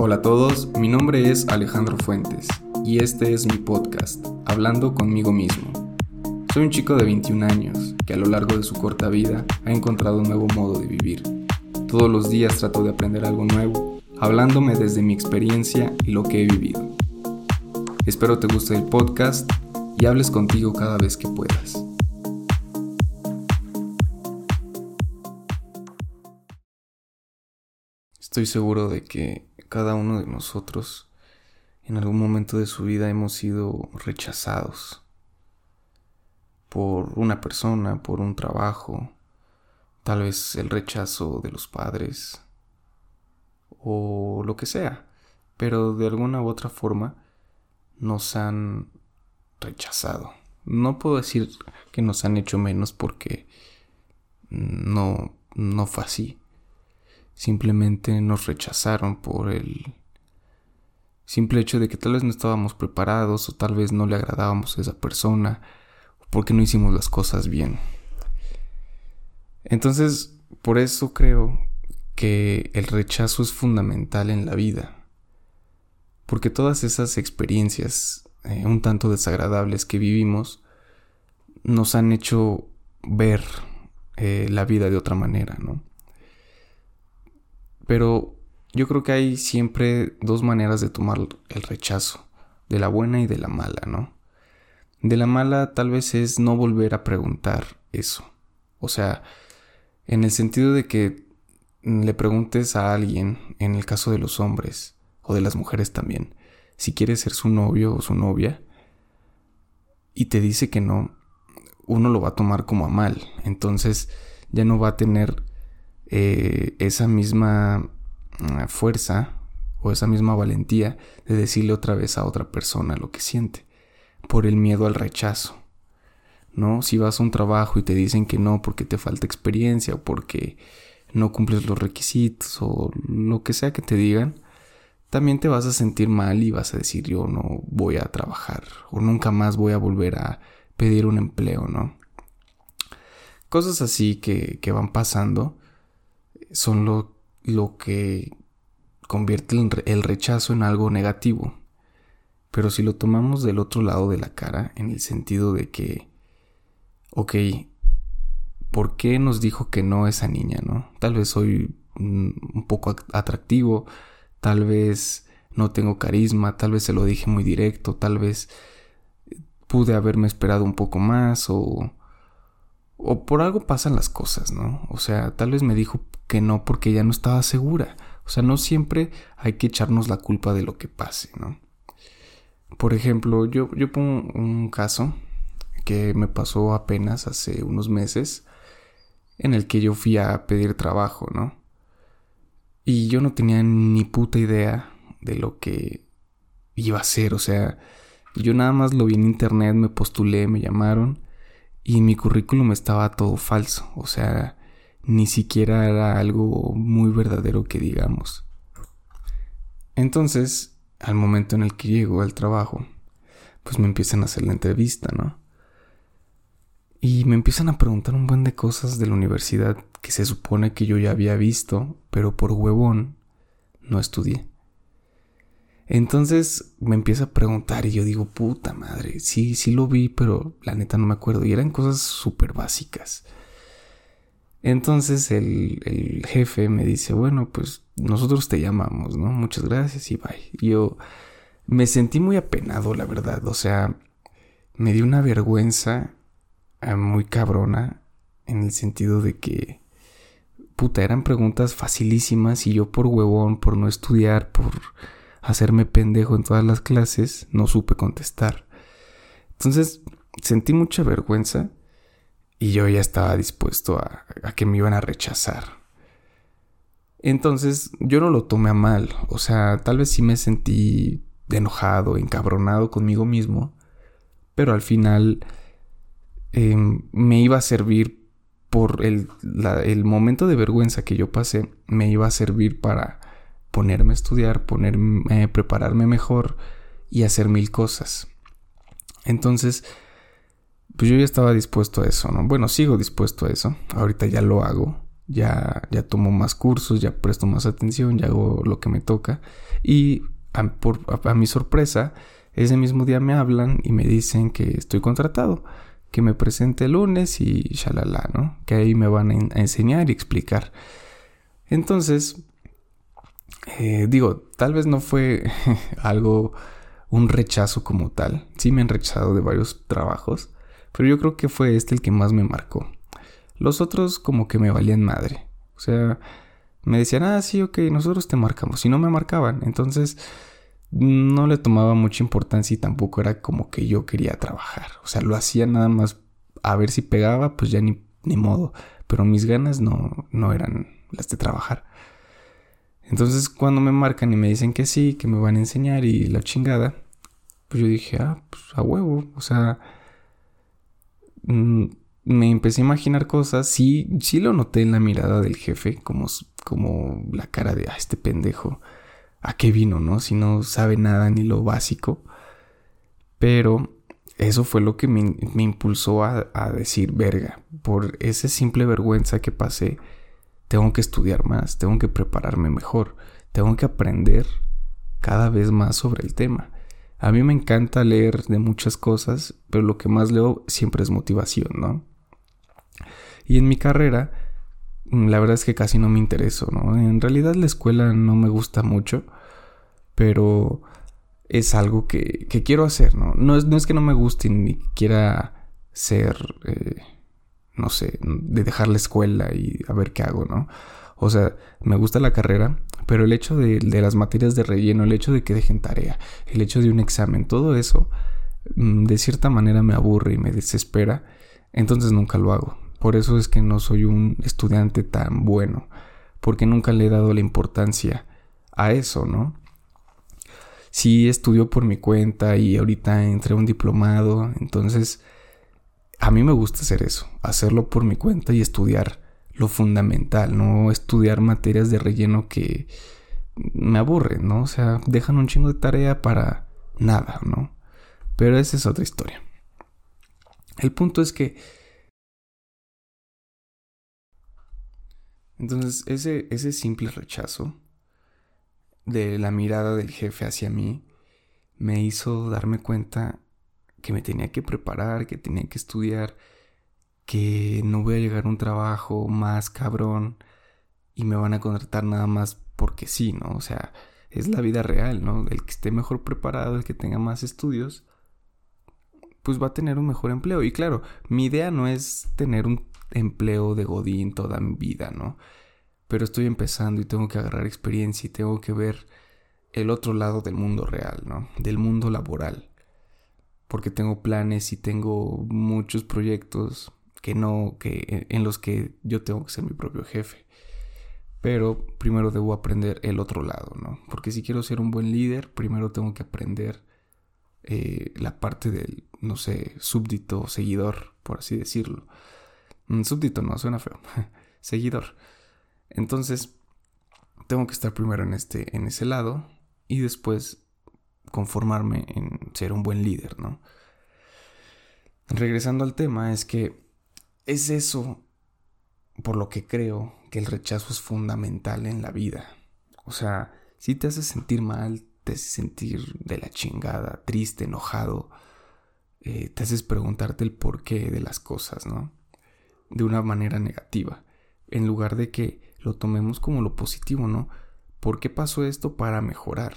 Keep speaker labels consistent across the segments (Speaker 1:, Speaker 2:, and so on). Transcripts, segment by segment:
Speaker 1: Hola a todos, mi nombre es Alejandro Fuentes y este es mi podcast, Hablando conmigo mismo. Soy un chico de 21 años que a lo largo de su corta vida ha encontrado un nuevo modo de vivir. Todos los días trato de aprender algo nuevo, hablándome desde mi experiencia y lo que he vivido. Espero te guste el podcast y hables contigo cada vez que puedas. Estoy seguro de que cada uno de nosotros en algún momento de su vida hemos sido rechazados por una persona, por un trabajo, tal vez el rechazo de los padres o lo que sea, pero de alguna u otra forma nos han rechazado. No puedo decir que nos han hecho menos porque no, no fue así. Simplemente nos rechazaron por el simple hecho de que tal vez no estábamos preparados o tal vez no le agradábamos a esa persona o porque no hicimos las cosas bien. Entonces, por eso creo que el rechazo es fundamental en la vida. Porque todas esas experiencias eh, un tanto desagradables que vivimos nos han hecho ver eh, la vida de otra manera, ¿no? Pero yo creo que hay siempre dos maneras de tomar el rechazo, de la buena y de la mala, ¿no? De la mala tal vez es no volver a preguntar eso. O sea, en el sentido de que le preguntes a alguien, en el caso de los hombres, o de las mujeres también, si quiere ser su novio o su novia y te dice que no, uno lo va a tomar como a mal. Entonces ya no va a tener eh, esa misma mm, fuerza o esa misma valentía de decirle otra vez a otra persona lo que siente por el miedo al rechazo. ¿No? Si vas a un trabajo y te dicen que no porque te falta experiencia o porque no cumples los requisitos o lo que sea que te digan, también te vas a sentir mal y vas a decir yo no voy a trabajar o nunca más voy a volver a pedir un empleo, ¿no? Cosas así que van pasando son lo, lo que convierte el rechazo en algo negativo. Pero si lo tomamos del otro lado de la cara, en el sentido de que, ok, ¿por qué nos dijo que no esa niña, no? Tal vez soy un poco atractivo, tal vez no tengo carisma, tal vez se lo dije muy directo, tal vez pude haberme esperado un poco más o o por algo pasan las cosas, ¿no? O sea, tal vez me dijo que no porque ya no estaba segura. O sea, no siempre hay que echarnos la culpa de lo que pase, ¿no? Por ejemplo, yo, yo pongo un caso que me pasó apenas hace unos meses en el que yo fui a pedir trabajo, ¿no? Y yo no tenía ni puta idea de lo que iba a hacer. O sea, yo nada más lo vi en internet, me postulé, me llamaron y mi currículum estaba todo falso. O sea, ni siquiera era algo muy verdadero que digamos. Entonces, al momento en el que llego al trabajo, pues me empiezan a hacer la entrevista, ¿no? Y me empiezan a preguntar un buen de cosas de la universidad que se supone que yo ya había visto, pero por huevón no estudié. Entonces me empieza a preguntar y yo digo, puta madre, sí, sí lo vi, pero la neta no me acuerdo. Y eran cosas súper básicas. Entonces el, el, jefe me dice, bueno, pues nosotros te llamamos, ¿no? Muchas gracias y bye. yo me sentí muy apenado, la verdad. O sea, me dio una vergüenza eh, muy cabrona en el sentido de que puta eran preguntas facilísimas y yo por huevón, por no estudiar, por hacerme pendejo en todas las clases, no supe contestar. Entonces sentí mucha vergüenza y yo ya estaba dispuesto a, que me iban a rechazar. Entonces yo no lo tomé a mal, o sea, tal vez sí me sentí enojado, encabronado conmigo mismo, pero al final Em, me iba a servir por el, el, momento de vergüenza que yo pasé, me iba a servir para ponerme a estudiar, ponerme, prepararme mejor y hacer mil cosas. Entonces, pues yo ya estaba dispuesto a eso, ¿no? Bueno, sigo dispuesto a eso. Ahorita ya lo hago. ya, ya tomo más cursos, ya presto más atención, ya hago lo que me toca. Y a, mi sorpresa, ese mismo día me hablan y me dicen que estoy contratado, que me presente el lunes y shalala, ¿no? Que ahí me van a, enseñar y explicar. Entonces, eh, digo, tal vez no fue algo, un rechazo como tal. Sí me han rechazado de varios trabajos, pero yo creo que fue este el que más me marcó. Los otros como que me valían madre. O sea, me decían, ah, sí, ok, nosotros te marcamos. Y no me marcaban. Entonces, no le tomaba mucha importancia y tampoco era como que yo quería trabajar. O sea, lo hacía nada más a ver si pegaba, pues ya ni, ni modo. Pero mis ganas no, no eran las de trabajar. Entonces, cuando me marcan y me dicen que sí, que me van a enseñar y la chingada, pues yo dije, ah, pues a huevo. O sea, mm, me empecé a imaginar cosas. Sí, sí lo noté en la mirada del jefe, como, como la cara de, ah, este pendejo, ¿a qué vino, no? Si no sabe nada ni lo básico. Pero eso fue lo que me, impulsó a, a, decir, verga, por esa simple vergüenza que pasé, tengo que estudiar más, tengo que prepararme mejor, tengo que aprender cada vez más sobre el tema. A mí me encanta leer de muchas cosas, pero lo que más leo siempre es motivación, ¿no? Y en mi carrera, mm, la verdad es que casi no me intereso, ¿no? En realidad la escuela no me gusta mucho, pero es algo que, quiero hacer, ¿no? No es, no es que no me guste ni quiera ser, eh, no sé, de dejar la escuela y a ver qué hago, ¿no? O sea, me gusta la carrera, pero el hecho de, de, las materias de relleno, el hecho de que dejen tarea, el hecho de un examen, todo eso, mm, de cierta manera me aburre y me desespera, entonces nunca lo hago. Por eso es que no soy un estudiante tan bueno, porque nunca le he dado la importancia a eso, ¿no? Sí estudio por mi cuenta y ahorita entré a un diplomado, entonces a mí me gusta hacer eso, hacerlo por mi cuenta y estudiar lo fundamental, no estudiar materias de relleno que me aburren, ¿no? O sea, dejan un chingo de tarea para nada, ¿no? Pero esa es otra historia. El punto es que Entonces, ese, ese simple rechazo de la mirada del jefe hacia mí me hizo darme cuenta que me tenía que preparar, que tenía que estudiar, que no voy a llegar a un trabajo más cabrón y me van a contratar nada más porque sí, ¿no? O sea, es la vida real, ¿no? El que esté mejor preparado, el que tenga más estudios, pues va a tener un mejor empleo. Y claro, mi idea no es tener un empleo de Godín toda mi vida, ¿no? Pero estoy empezando y tengo que agarrar experiencia y tengo que ver el otro lado del mundo real, ¿no? Del mundo laboral. Porque tengo planes y tengo muchos proyectos que no, que en los que yo tengo que ser mi propio jefe. Pero primero debo aprender el otro lado, ¿no? Porque si quiero ser un buen líder, primero tengo que aprender eh, la parte del, no sé, súbdito, seguidor, por así decirlo. Un súbdito no, suena feo. Seguidor. Entonces, tengo que estar primero en, este, en ese lado y después conformarme en ser un buen líder, ¿no? Regresando al tema, es que es eso por lo que creo que el rechazo es fundamental en la vida. O sea, si te hace sentir mal, te hace sentir de la chingada, triste, enojado, eh, te haces preguntarte el porqué de las cosas, ¿no? de una manera negativa, en lugar de que lo tomemos como lo positivo, ¿no? ¿Por qué pasó esto para mejorar?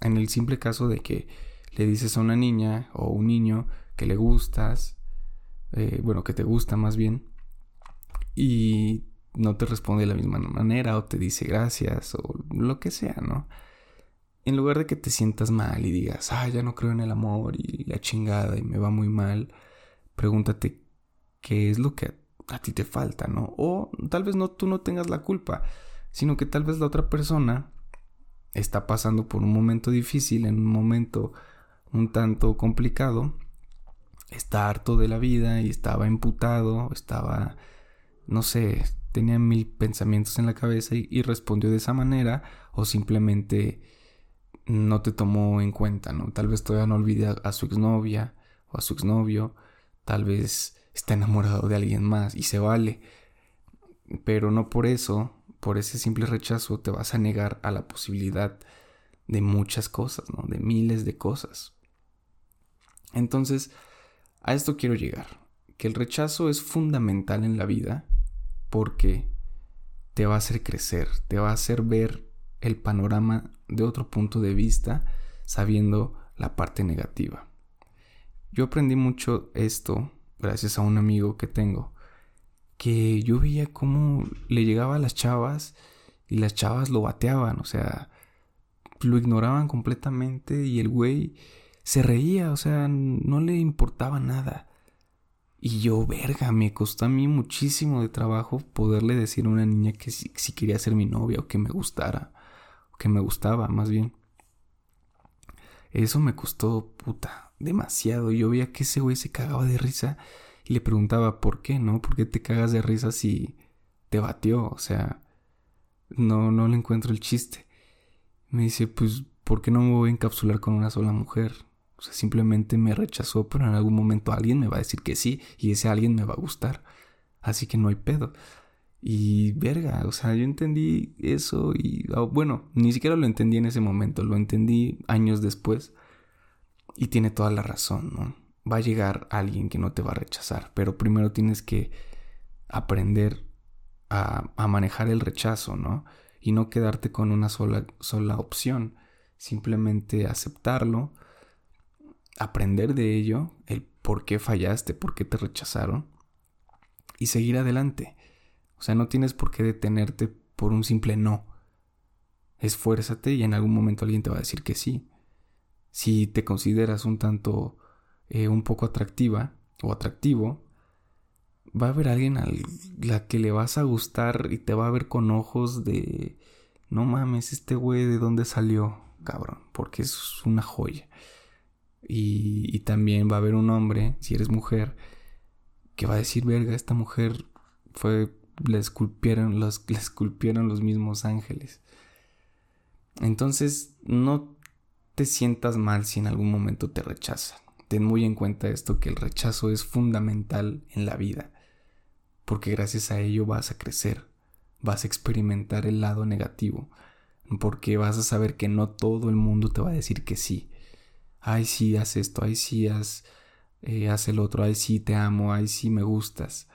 Speaker 1: En el simple caso de que le dices a una niña o un niño que le gustas, eh, bueno, que te gusta más bien, y no te responde de la misma manera o te dice gracias o lo que sea, ¿no? En lugar de que te sientas mal y digas, ah, ya no creo en el amor y la chingada y me va muy mal, pregúntate qué es lo que a ti te falta, ¿no? O tal vez no tú no tengas la culpa, sino que tal vez la otra persona está pasando por un momento difícil, en un momento un tanto complicado, está harto de la vida y estaba imputado, estaba, no sé, tenía mil pensamientos en la cabeza y, respondió de esa manera o simplemente no te tomó en cuenta, ¿no? Tal vez todavía no olvide a su exnovia o a su exnovio, tal vez está enamorado de alguien más y se vale. Pero no por eso, por ese simple rechazo, te vas a negar a la posibilidad de muchas cosas. De miles de cosas. Entonces, a esto quiero llegar. Que el rechazo es fundamental en la vida porque te va a hacer crecer, te va a hacer ver el panorama de otro punto de vista, sabiendo la parte negativa. Yo aprendí mucho esto gracias a un amigo que tengo, que yo veía cómo le llegaba a las chavas y las chavas lo bateaban, o sea, lo ignoraban completamente y el güey se reía, o sea, no le importaba nada. Y yo, verga, me costó a mí muchísimo de trabajo poderle decir a una niña que si, quería ser mi novia o que me gustara, o que me gustaba, más bien. Eso me costó, puta, demasiado. Yo veía que ese güey se cagaba de risa y le preguntaba, ¿por qué, no? ¿Por qué te cagas de risa si te batió? O sea, no, no le encuentro el chiste. Me dice, pues, ¿por qué no me voy a encapsular con una sola mujer? O sea, simplemente me rechazó, pero en algún momento alguien me va a decir que sí y ese alguien me va a gustar. Así que no hay pedo. Y verga, o sea, yo entendí eso y ah, bueno, ni siquiera lo entendí en ese momento, lo entendí años después. Y tiene toda la razón, ¿no? Va a llegar alguien que no te va a rechazar, pero primero tienes que aprender a, manejar el rechazo, ¿no? Y no quedarte con una sola, sola opción, simplemente aceptarlo, aprender de ello, el por qué fallaste, por qué te rechazaron y seguir adelante. O sea, no tienes por qué detenerte por un simple no. Esfuérzate y en algún momento alguien te va a decir que sí. Si te consideras un tanto, eh, un poco atractiva o atractivo, va a haber alguien a la que le vas a gustar y te va a ver con ojos de, no mames, este güey de dónde salió, cabrón, porque es una joya. Y, también va a haber un hombre, si eres mujer, que va a decir, verga, esta mujer fue, la esculpieron los, la esculpieron los mismos ángeles. Entonces, no te sientas mal si en algún momento te rechazan. Ten muy en cuenta esto, que el rechazo es fundamental en la vida, porque gracias a ello vas a crecer, vas a experimentar el lado negativo, porque vas a saber que no todo el mundo te va a decir que sí ay sí, haz esto, ay sí, haz, eh, haz el otro, ay sí, te amo, ay sí, me gustas,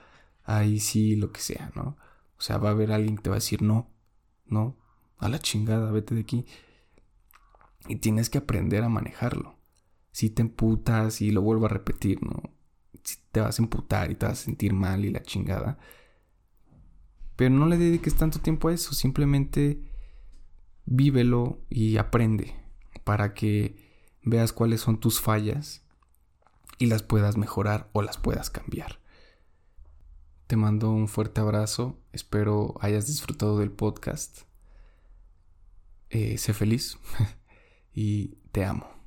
Speaker 1: ay sí, lo que sea, ¿no? O sea, va a haber alguien que te va a decir, no, no, a la chingada, vete de aquí. Y tienes que aprender a manejarlo. Si te emputas y lo vuelvo a repetir, ¿no? Si te vas a emputar y te vas a sentir mal y la chingada. Pero no le dediques tanto tiempo a eso, simplemente vívelo y aprende para que veas cuáles son tus fallas y las puedas mejorar o las puedas cambiar. Te mando un fuerte abrazo, espero hayas disfrutado del podcast. Eh, sé feliz y te amo.